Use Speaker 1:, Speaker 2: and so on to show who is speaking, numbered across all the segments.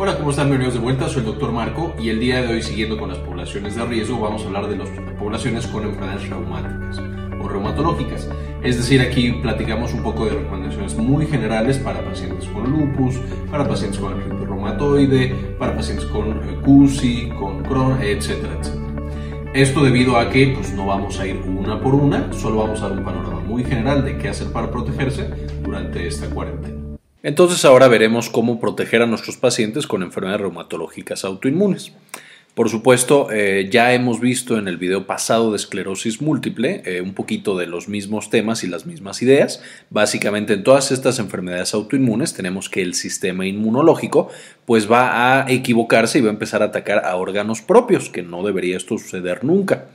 Speaker 1: Hola, ¿cómo están? Bienvenidos de vuelta, soy el doctor Marco y el día de hoy, siguiendo con las poblaciones de riesgo, vamos a hablar de las poblaciones con enfermedades reumáticas o reumatológicas. Es decir, aquí platicamos un poco de recomendaciones muy generales para pacientes con lupus, para pacientes con artritis reumatoide, para pacientes con CUSI, con Crohn, etcétera, etcétera. Esto debido a que pues, no vamos a ir una por una, solo vamos a dar un panorama muy general de qué hacer para protegerse durante esta cuarentena. Entonces ahora veremos cómo proteger a nuestros pacientes con enfermedades reumatológicas autoinmunes. Por supuesto, eh, ya hemos visto en el video pasado de esclerosis múltiple eh, un poquito de los mismos temas y las mismas ideas. Básicamente en todas estas enfermedades autoinmunes tenemos que el sistema inmunológico pues va a equivocarse y va a empezar a atacar a órganos propios, que no debería esto suceder nunca.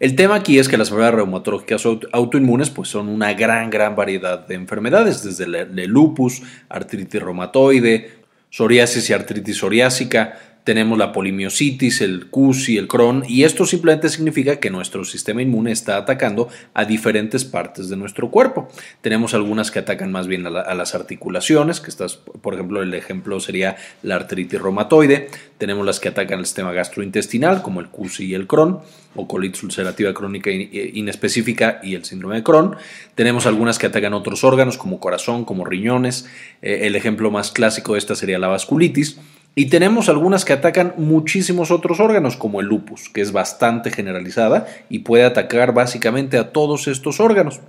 Speaker 1: El tema aquí es que las enfermedades reumatológicas autoinmunes pues son una gran, gran variedad de enfermedades, desde el lupus, artritis reumatoide, psoriasis y artritis psoriásica, tenemos la polimiositis, el CUSI, el Crohn, y esto simplemente significa que nuestro sistema inmune está atacando a diferentes partes de nuestro cuerpo. Tenemos algunas que atacan más bien a, las articulaciones, que estás, por ejemplo, el ejemplo sería la artritis reumatoide. Tenemos las que atacan el sistema gastrointestinal, como el CUSI y el Crohn, o colitis ulcerativa crónica inespecífica y el síndrome de Crohn. Tenemos algunas que atacan otros órganos, como corazón, como riñones. Eh, el ejemplo más clásico de esta sería la vasculitis. Y tenemos algunas que atacan muchísimos otros órganos, como el lupus, que es bastante generalizada y puede atacar básicamente a todos estos órganos.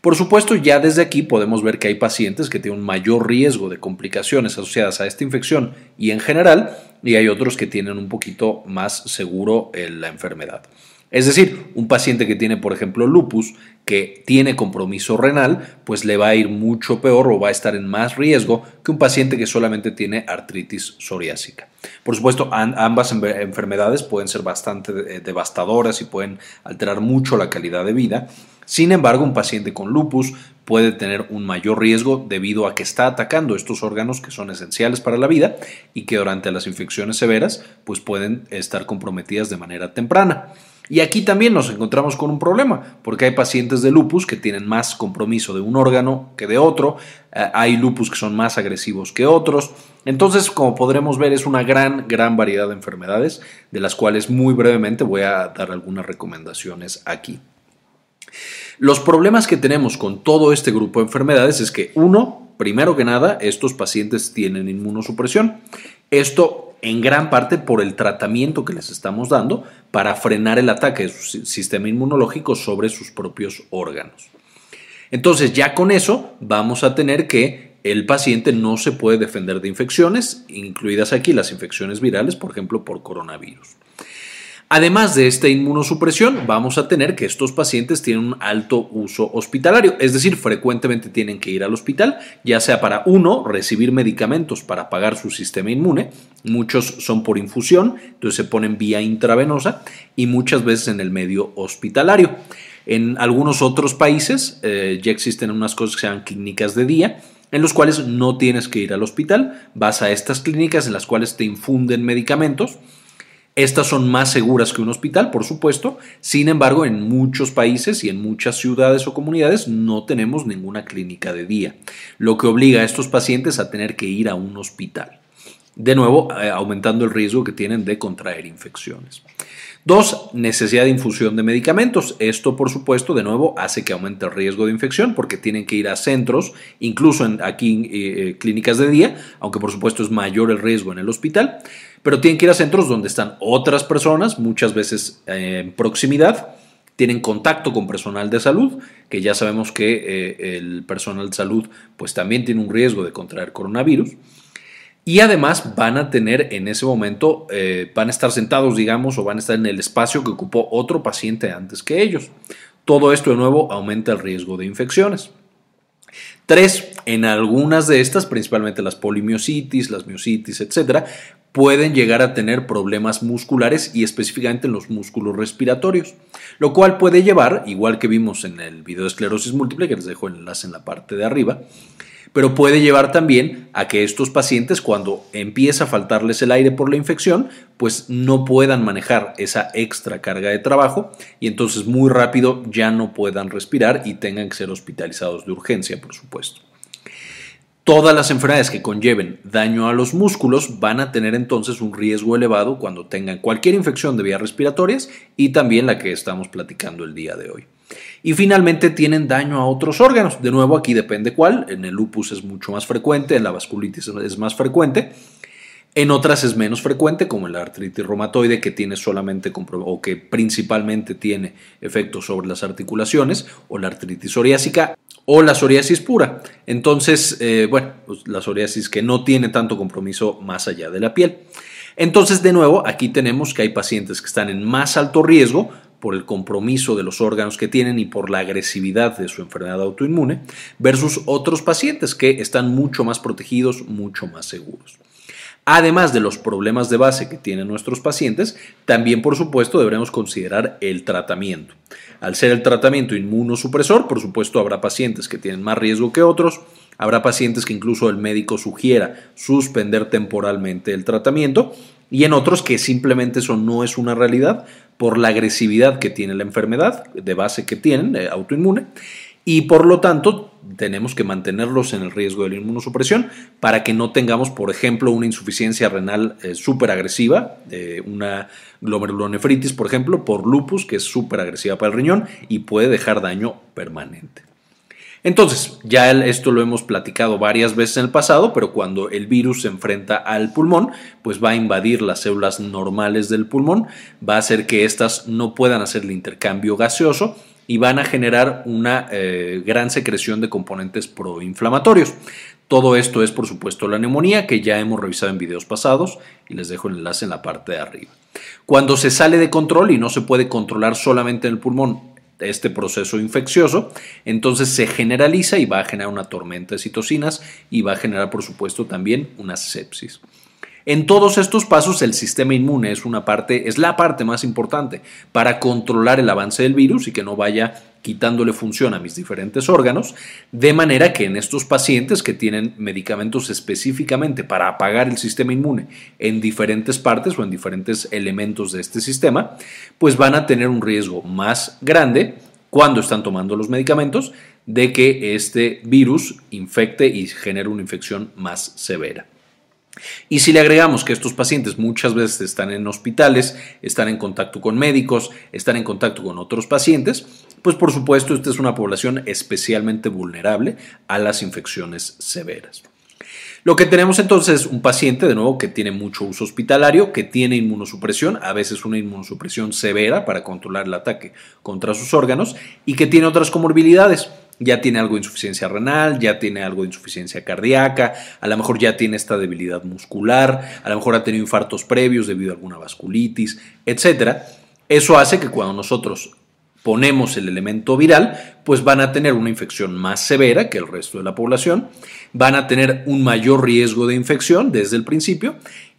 Speaker 1: Por supuesto, ya desde aquí podemos ver que hay pacientes que tienen un mayor riesgo de complicaciones asociadas a esta infección y en general, y hay otros que tienen un poquito más seguro la enfermedad. Es decir, un paciente que tiene, por ejemplo, lupus, que tiene compromiso renal, pues le va a ir mucho peor o va a estar en más riesgo que un paciente que solamente tiene artritis psoriásica. Por supuesto, ambas enfermedades pueden ser bastante eh, devastadoras y pueden alterar mucho la calidad de vida. Sin embargo, un paciente con lupus puede tener un mayor riesgo debido a que está atacando estos órganos que son esenciales para la vida y que durante las infecciones severas pues pueden estar comprometidas de manera temprana. Y aquí también nos encontramos con un problema, porque hay pacientes de lupus que tienen más compromiso de un órgano que de otro, eh, hay lupus que son más agresivos que otros. Entonces, como podremos ver, es una gran, gran variedad de enfermedades, de las cuales muy brevemente voy a dar algunas recomendaciones aquí. Los problemas que tenemos con todo este grupo de enfermedades es que, uno, primero que nada, estos pacientes tienen inmunosupresión. Esto en gran parte por el tratamiento que les estamos dando para frenar el ataque de su sistema inmunológico sobre sus propios órganos. Entonces ya con eso vamos a tener que el paciente no se puede defender de infecciones, incluidas aquí las infecciones virales, por ejemplo, por coronavirus. Además de esta inmunosupresión, vamos a tener que estos pacientes tienen un alto uso hospitalario, es decir, frecuentemente tienen que ir al hospital, ya sea para uno, recibir medicamentos para pagar su sistema inmune, muchos son por infusión, entonces se ponen vía intravenosa y muchas veces en el medio hospitalario. En algunos otros países eh, ya existen unas cosas que se llaman clínicas de día, en los cuales no tienes que ir al hospital, vas a estas clínicas en las cuales te infunden medicamentos, estas son más seguras que un hospital, por supuesto. Sin embargo, en muchos países y en muchas ciudades o comunidades no tenemos ninguna clínica de día, lo que obliga a estos pacientes a tener que ir a un hospital. De nuevo, eh, aumentando el riesgo que tienen de contraer infecciones. Dos, necesidad de infusión de medicamentos. Esto, por supuesto, de nuevo hace que aumente el riesgo de infección porque tienen que ir a centros, incluso aquí eh, eh, clínicas de día, aunque por supuesto es mayor el riesgo en el hospital, pero tienen que ir a centros donde están otras personas, muchas veces eh, en proximidad, tienen contacto con personal de salud, que ya sabemos que el personal de salud pues también tiene un riesgo de contraer coronavirus y además van a tener en ese momento, eh, van a estar sentados, digamos, o van a estar en el espacio que ocupó otro paciente antes que ellos. Todo esto de nuevo aumenta el riesgo de infecciones. Tres, en algunas de estas, principalmente las polimiositis, las miositis, etcétera, pueden llegar a tener problemas musculares y específicamente en los músculos respiratorios, lo cual puede llevar, igual que vimos en el video de esclerosis múltiple, que les dejo el enlace en la parte de arriba, pero puede llevar también a que estos pacientes cuando empieza a faltarles el aire por la infección, pues no puedan manejar esa extra carga de trabajo y entonces muy rápido ya no puedan respirar y tengan que ser hospitalizados de urgencia, por supuesto. Todas las enfermedades que conlleven daño a los músculos van a tener entonces un riesgo elevado cuando tengan cualquier infección de vías respiratorias y también la que estamos platicando el día de hoy. Y finalmente tienen daño a otros órganos. De nuevo, aquí depende cuál. En el lupus es mucho más frecuente, en la vasculitis es más frecuente. En otras es menos frecuente, como la artritis reumatoide, que tiene solamente o que principalmente tiene efectos sobre las articulaciones, o la artritis psoriásica, o la psoriasis pura. Entonces, eh, bueno, pues la psoriasis que no tiene tanto compromiso más allá de la piel. Entonces, de nuevo, aquí tenemos que hay pacientes que están en más alto riesgo por el compromiso de los órganos que tienen y por la agresividad de su enfermedad autoinmune, versus otros pacientes que están mucho más protegidos, mucho más seguros. Además de los problemas de base que tienen nuestros pacientes, también por supuesto deberemos considerar el tratamiento. Al ser el tratamiento inmunosupresor, por supuesto habrá pacientes que tienen más riesgo que otros, habrá pacientes que incluso el médico sugiera suspender temporalmente el tratamiento y en otros que simplemente eso no es una realidad por la agresividad que tiene la enfermedad de base que tienen, eh, autoinmune, y por lo tanto tenemos que mantenerlos en el riesgo de la inmunosupresión para que no tengamos, por ejemplo, una insuficiencia renal eh, súper agresiva, una glomerulonefritis, por ejemplo, por lupus, que es súper agresiva para el riñón y puede dejar daño permanente. Entonces, ya esto lo hemos platicado varias veces en el pasado, pero cuando el virus se enfrenta al pulmón, pues va a invadir las células normales del pulmón, va a hacer que éstas no puedan hacer el intercambio gaseoso y van a generar una eh, gran secreción de componentes proinflamatorios. Todo esto es, por supuesto, la neumonía, que ya hemos revisado en videos pasados y les dejo el enlace en la parte de arriba. Cuando se sale de control y no se puede controlar solamente en el pulmón este proceso infeccioso, entonces se generaliza y va a generar una tormenta de citocinas y va a generar, por supuesto, también una sepsis. En todos estos pasos el sistema inmune es una parte, es la parte más importante para controlar el avance del virus y que no vaya quitándole función a mis diferentes órganos, de manera que en estos pacientes que tienen medicamentos específicamente para apagar el sistema inmune en diferentes partes o en diferentes elementos de este sistema, pues van a tener un riesgo más grande cuando están tomando los medicamentos de que este virus infecte y genere una infección más severa. Y si le agregamos que estos pacientes muchas veces están en hospitales, están en contacto con médicos, están en contacto con otros pacientes, pues por supuesto esta es una población especialmente vulnerable a las infecciones severas. Lo que tenemos entonces es un paciente, de nuevo, que tiene mucho uso hospitalario, que tiene inmunosupresión, a veces una inmunosupresión severa para controlar el ataque contra sus órganos, y que tiene otras comorbilidades ya tiene algo de insuficiencia renal, ya tiene algo de insuficiencia cardíaca, a lo mejor ya tiene esta debilidad muscular, a lo mejor ha tenido infartos previos debido a alguna vasculitis, etc. Eso hace que cuando nosotros ponemos el elemento viral, pues van a tener una infección más severa que el resto de la población, van a tener un mayor riesgo de infección desde el principio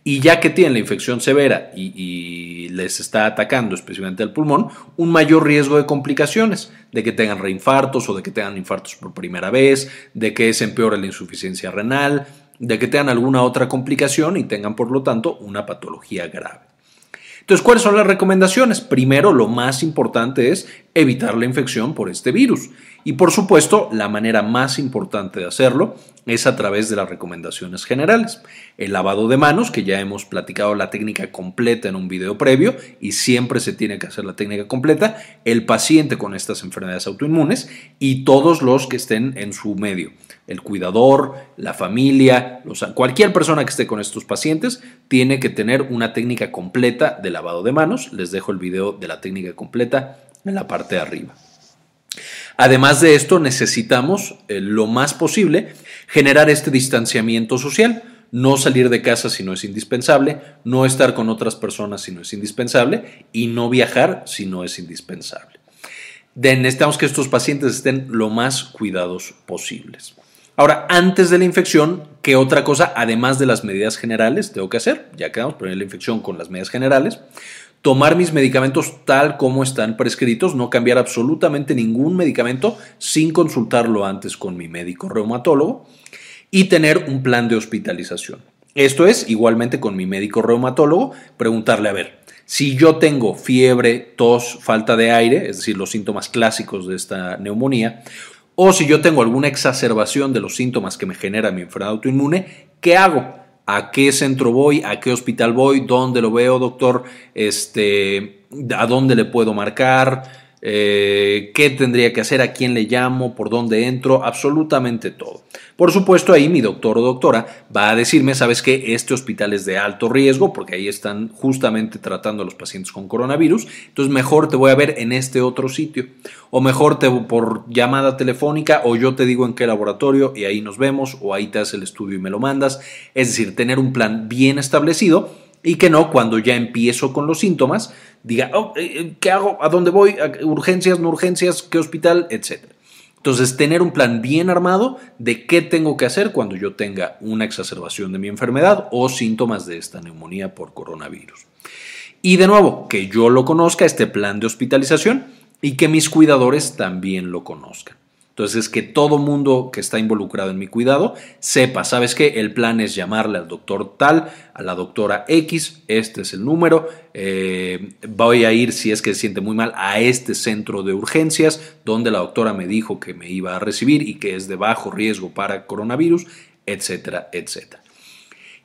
Speaker 1: y ya que tienen la infección severa y, les está atacando especialmente al pulmón, un mayor riesgo de complicaciones, de que tengan reinfartos o de que tengan infartos por primera vez, de que se empeore la insuficiencia renal, de que tengan alguna otra complicación y tengan por lo tanto una patología grave. Entonces, ¿cuáles son las recomendaciones? Primero, lo más importante es evitar la infección por este virus. Y por supuesto, la manera más importante de hacerlo es a través de las recomendaciones generales. El lavado de manos, que ya hemos platicado la técnica completa en un video previo y siempre se tiene que hacer la técnica completa, el paciente con estas enfermedades autoinmunes y todos los que estén en su medio. El cuidador, la familia, cualquier persona que esté con estos pacientes tiene que tener una técnica completa de lavado de manos. Les dejo el video de la técnica completa en la parte de arriba. Además de esto, necesitamos eh, lo más posible generar este distanciamiento social, no salir de casa si no es indispensable, no estar con otras personas si no es indispensable y no viajar si no es indispensable. necesitamos que estos pacientes estén lo más cuidados posibles. Ahora, antes de la infección, ¿qué otra cosa, además de las medidas generales, tengo que hacer? Ya quedamos poner la infección con las medidas generales tomar mis medicamentos tal como están prescritos, no cambiar absolutamente ningún medicamento sin consultarlo antes con mi médico reumatólogo y tener un plan de hospitalización. Esto es, igualmente con mi médico reumatólogo, preguntarle, a ver, si yo tengo fiebre, tos, falta de aire, es decir, los síntomas clásicos de esta neumonía, O si yo tengo alguna exacerbación de los síntomas que me genera mi enfermedad autoinmune, ¿qué hago? ¿A qué centro voy? ¿A qué hospital voy? ¿Dónde lo veo, doctor? Este, ¿A dónde le puedo marcar? Eh, qué tendría que hacer, a quién le llamo, por dónde entro, absolutamente todo. Por supuesto, ahí mi doctor o doctora va a decirme, sabes que este hospital es de alto riesgo, porque ahí están justamente tratando a los pacientes con coronavirus, entonces mejor te voy a ver en este otro sitio, o mejor te, por llamada telefónica, o yo te digo en qué laboratorio y ahí nos vemos, o ahí te haces el estudio y me lo mandas, es decir, tener un plan bien establecido y que no cuando ya empiezo con los síntomas diga, oh, eh, eh, ¿qué hago? ¿A dónde voy? ¿Urgencias, no urgencias? ¿Qué hospital? Etcétera. Entonces, tener un plan bien armado de qué tengo que hacer cuando yo tenga una exacerbación de mi enfermedad o síntomas de esta neumonía por coronavirus. Y de nuevo, que yo lo conozca, este plan de hospitalización, y que mis cuidadores también lo conozcan. Entonces, que todo mundo que está involucrado en mi cuidado sepa, ¿sabes qué? El plan es llamarle al doctor tal, a la doctora X, este es el número, eh, voy a ir, si es que se siente muy mal, a este centro de urgencias, donde la doctora me dijo que me iba a recibir y que es de bajo riesgo para coronavirus, etcétera, etcétera.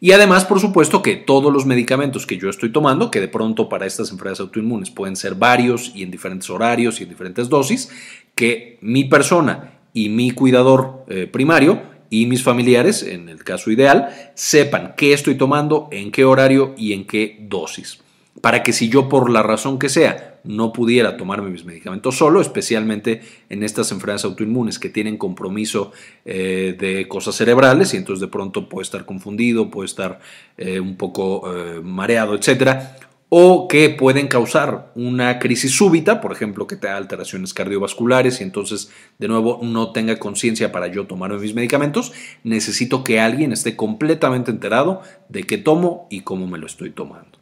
Speaker 1: Y además, por supuesto, que todos los medicamentos que yo estoy tomando, que de pronto para estas enfermedades autoinmunes pueden ser varios y en diferentes horarios y en diferentes dosis, que mi persona y mi cuidador eh, primario y mis familiares, en el caso ideal, sepan qué estoy tomando, en qué horario y en qué dosis. Para que si yo por la razón que sea no pudiera tomarme mis medicamentos solo, especialmente en estas enfermedades autoinmunes que tienen compromiso eh, de cosas cerebrales y entonces de pronto puede estar confundido, puede estar eh, un poco mareado, etcétera, o que pueden causar una crisis súbita, por ejemplo, que te alteraciones cardiovasculares y entonces de nuevo no tenga conciencia para yo tomar mis medicamentos, necesito que alguien esté completamente enterado de qué tomo y cómo me lo estoy tomando.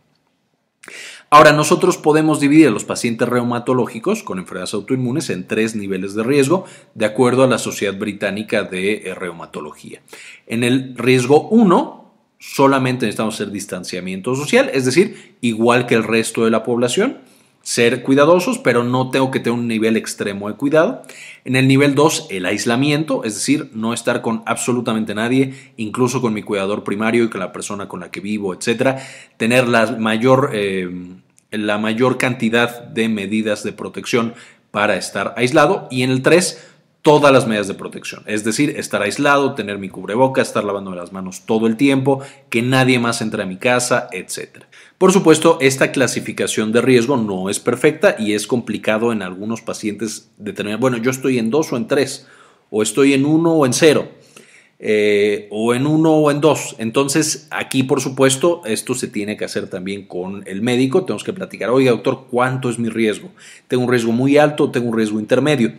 Speaker 1: Ahora, nosotros podemos dividir a los pacientes reumatológicos con enfermedades autoinmunes en tres niveles de riesgo, de acuerdo a la Sociedad Británica de Reumatología. En el riesgo 1, solamente necesitamos hacer distanciamiento social, es decir, igual que el resto de la población, ser cuidadosos, pero no tengo que tener un nivel extremo de cuidado. En el nivel 2, el aislamiento, es decir, no estar con absolutamente nadie, incluso con mi cuidador primario y con la persona con la que vivo, etcétera. Tener la mayor, eh, la mayor cantidad de medidas de protección para estar aislado. Y en el 3, todas las medidas de protección, es decir, estar aislado, tener mi cubreboca, estar lavando las manos todo el tiempo, que nadie más entre a mi casa, etc. Por supuesto, esta clasificación de riesgo no es perfecta y es complicado en algunos pacientes determinar, bueno, yo estoy en dos o en tres, o estoy en uno o en cero, eh, o en uno o en dos. Entonces, aquí, por supuesto, esto se tiene que hacer también con el médico. Tenemos que platicar, oiga, doctor, ¿cuánto es mi riesgo? ¿Tengo un riesgo muy alto? ¿Tengo un riesgo intermedio?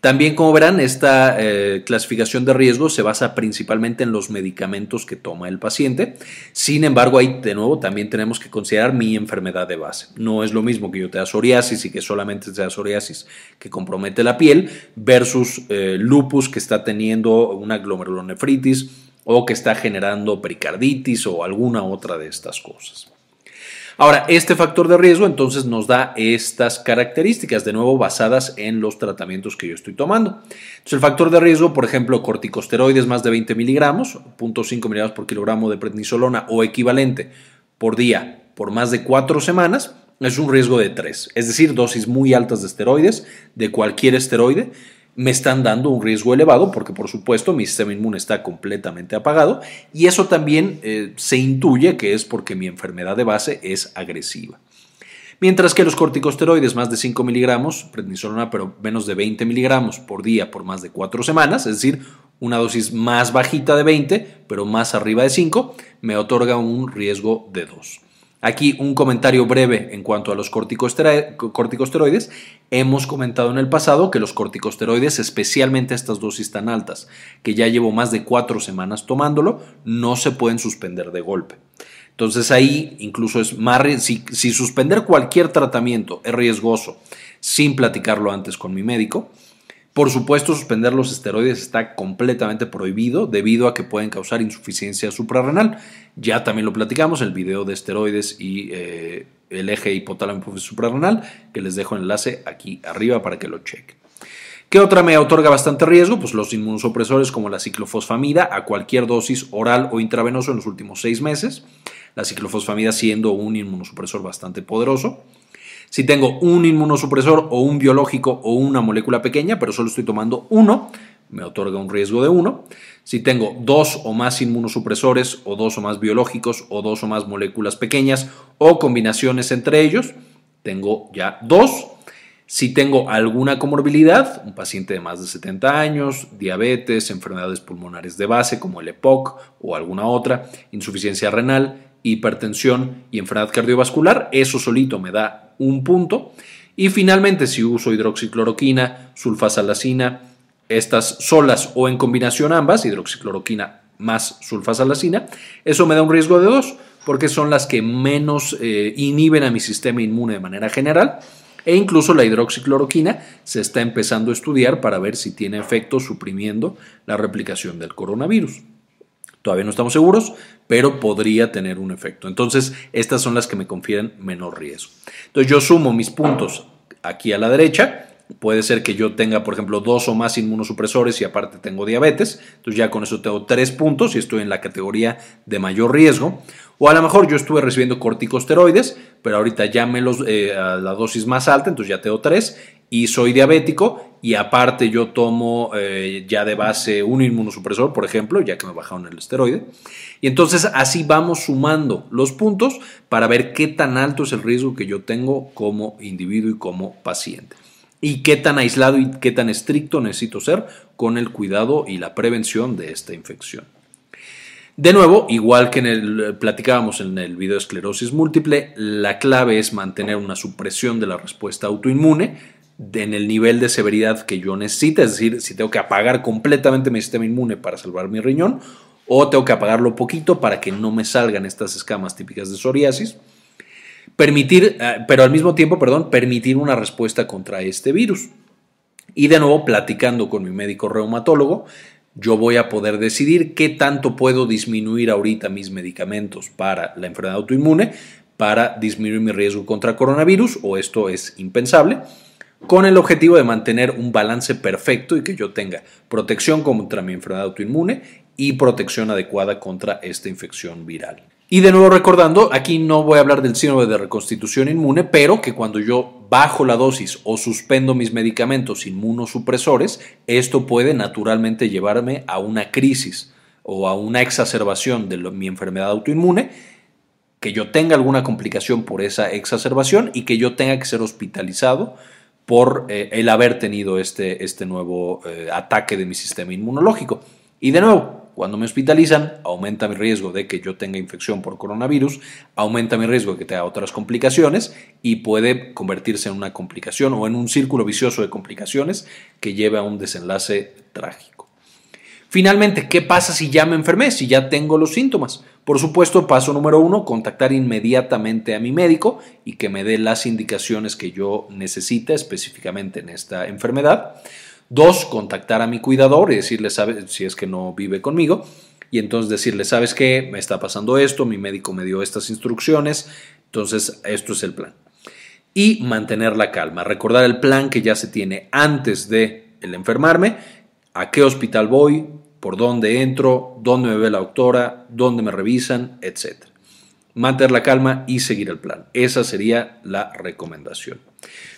Speaker 1: También, como verán, esta eh, clasificación de riesgo se basa principalmente en los medicamentos que toma el paciente. Sin embargo, ahí de nuevo también tenemos que considerar mi enfermedad de base. No es lo mismo que yo te psoriasis y que solamente sea psoriasis que compromete la piel versus eh, lupus que está teniendo una glomerulonefritis o que está generando pericarditis o alguna otra de estas cosas. Ahora, este factor de riesgo entonces nos da estas características, de nuevo basadas en los tratamientos que yo estoy tomando. Entonces, el factor de riesgo, por ejemplo, corticosteroides más de 20 miligramos, 0.5 miligramos por kilogramo de prednisolona o equivalente por día por más de cuatro semanas, es un riesgo de 3, es decir, dosis muy altas de esteroides, de cualquier esteroide, me están dando un riesgo elevado porque por supuesto mi sistema inmune está completamente apagado y eso también eh, se intuye que es porque mi enfermedad de base es agresiva. Mientras que los corticosteroides más de 5 miligramos, prednisolona pero menos de 20 miligramos por día por más de 4 semanas, es decir, una dosis más bajita de 20 pero más arriba de 5, me otorga un riesgo de 2. Aquí un comentario breve en cuanto a los corticosteroides. Hemos comentado en el pasado que los corticosteroides, especialmente estas dosis tan altas, que ya llevo más de cuatro semanas tomándolo, no se pueden suspender de golpe. Entonces ahí incluso es más, si, si suspender cualquier tratamiento es riesgoso sin platicarlo antes con mi médico, por supuesto, suspender los esteroides está completamente prohibido debido a que pueden causar insuficiencia suprarrenal. Ya también lo platicamos, el video de esteroides y eh, el eje hipotálamo suprarrenal, que les dejo el enlace aquí arriba para que lo chequen. ¿Qué otra me otorga bastante riesgo? Pues los inmunosupresores como la ciclofosfamida a cualquier dosis oral o intravenoso en los últimos seis meses. La ciclofosfamida siendo un inmunosupresor bastante poderoso. Si tengo un inmunosupresor o un biológico o una molécula pequeña, pero solo estoy tomando uno, me otorga un riesgo de uno. Si tengo dos o más inmunosupresores o dos o más biológicos o dos o más moléculas pequeñas o combinaciones entre ellos, tengo ya dos si tengo alguna comorbilidad, un paciente de más de 70 años, diabetes, enfermedades pulmonares de base como el EPOC o alguna otra, insuficiencia renal, hipertensión y enfermedad cardiovascular, eso solito me da un punto. Y finalmente, si uso hidroxicloroquina, sulfasalacina, estas solas o en combinación ambas, hidroxicloroquina más sulfasalacina, eso me da un riesgo de dos, porque son las que menos eh, inhiben a mi sistema inmune de manera general e incluso la hidroxicloroquina se está empezando a estudiar para ver si tiene efecto suprimiendo la replicación del coronavirus. Todavía no estamos seguros, pero podría tener un efecto. Entonces, estas son las que me confieren menor riesgo. Entonces, yo sumo mis puntos aquí a la derecha. Puede ser que yo tenga, por ejemplo, dos o más inmunosupresores y aparte tengo diabetes. Entonces, ya con eso tengo tres puntos y estoy en la categoría de mayor riesgo. O a lo mejor yo estuve recibiendo corticosteroides, pero ahorita ya me los, eh, a la dosis más alta, entonces ya tengo tres, y soy diabético, y aparte yo tomo eh, ya de base un inmunosupresor, por ejemplo, ya que me bajaron el esteroide. Y entonces así vamos sumando los puntos para ver qué tan alto es el riesgo que yo tengo como individuo y como paciente. Y qué tan aislado y qué tan estricto necesito ser con el cuidado y la prevención de esta infección. De nuevo, igual que en el, platicábamos en el video de esclerosis múltiple, la clave es mantener una supresión de la respuesta autoinmune en el nivel de severidad que yo necesite, es decir, si tengo que apagar completamente mi sistema inmune para salvar mi riñón, o tengo que apagarlo poquito para que no me salgan estas escamas típicas de psoriasis. Permitir, eh, pero al mismo tiempo, perdón, permitir una respuesta contra este virus. Y de nuevo, platicando con mi médico reumatólogo, yo voy a poder decidir qué tanto puedo disminuir ahorita mis medicamentos para la enfermedad autoinmune para disminuir mi riesgo contra coronavirus, o esto es impensable, con el objetivo de mantener un balance perfecto y que yo tenga protección contra mi enfermedad autoinmune y protección adecuada contra esta infección viral. Y de nuevo recordando, aquí no voy a hablar del síndrome de reconstitución inmune, pero que cuando yo bajo la dosis o suspendo mis medicamentos inmunosupresores, esto puede naturalmente llevarme a una crisis o a una exacerbación de mi enfermedad autoinmune, que yo tenga alguna complicación por esa exacerbación y que yo tenga que ser hospitalizado por eh, el haber tenido este, este nuevo eh, ataque de mi sistema inmunológico. Y de nuevo, cuando me hospitalizan, aumenta mi riesgo de que yo tenga infección por coronavirus, aumenta mi riesgo de que tenga otras complicaciones y puede convertirse en una complicación o en un círculo vicioso de complicaciones que lleve a un desenlace trágico. Finalmente, ¿qué pasa si ya me enfermé, si ya tengo los síntomas? Por supuesto, paso número uno, contactar inmediatamente a mi médico y que me dé las indicaciones que yo necesite específicamente en esta enfermedad. Dos, contactar a mi cuidador y decirle, ¿sabes? Si es que no vive conmigo. Y entonces decirle, ¿sabes qué? Me está pasando esto, mi médico me dio estas instrucciones, entonces esto es el plan. Y mantener la calma, recordar el plan que ya se tiene antes de el enfermarme, a qué hospital voy, por dónde entro, dónde me ve la doctora, dónde me revisan, etc. Mantener la calma y seguir el plan. Esa sería la recomendación.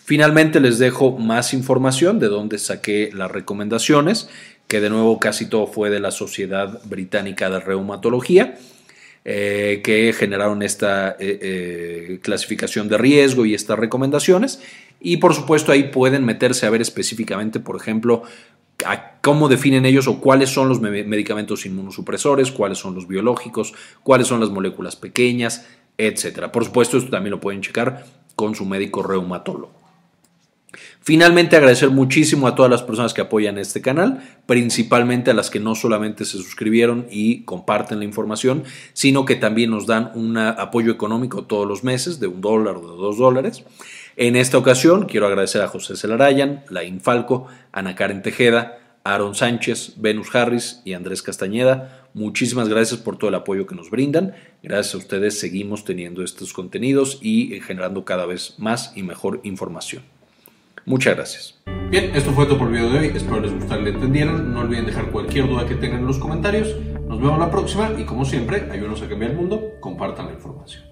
Speaker 1: Finalmente les dejo más información de dónde saqué las recomendaciones, que de nuevo casi todo fue de la Sociedad Británica de Reumatología. Eh, que generaron esta eh, eh, clasificación de riesgo y estas recomendaciones. Y por supuesto ahí pueden meterse a ver específicamente, por ejemplo, cómo definen ellos o cuáles son los medicamentos inmunosupresores, cuáles son los biológicos, cuáles son las moléculas pequeñas, etc. Por supuesto, esto también lo pueden checar con su médico reumatólogo. Finalmente, agradecer muchísimo a todas las personas que apoyan este canal, principalmente a las que no solamente se suscribieron y comparten la información, sino que también nos dan un apoyo económico todos los meses de un dólar o de dos dólares. En esta ocasión, quiero agradecer a José Celarayan, la Infalco, Ana Karen Tejeda, Aaron Sánchez, Venus Harris y Andrés Castañeda. Muchísimas gracias por todo el apoyo que nos brindan. Gracias a ustedes seguimos teniendo estos contenidos y generando cada vez más y mejor información. Muchas gracias. Bien, esto fue todo por el video de hoy. Espero les gustara y le entendieran. No olviden dejar cualquier duda que tengan en los comentarios. Nos vemos la próxima y como siempre, ayúdenos a cambiar el mundo. Compartan la información.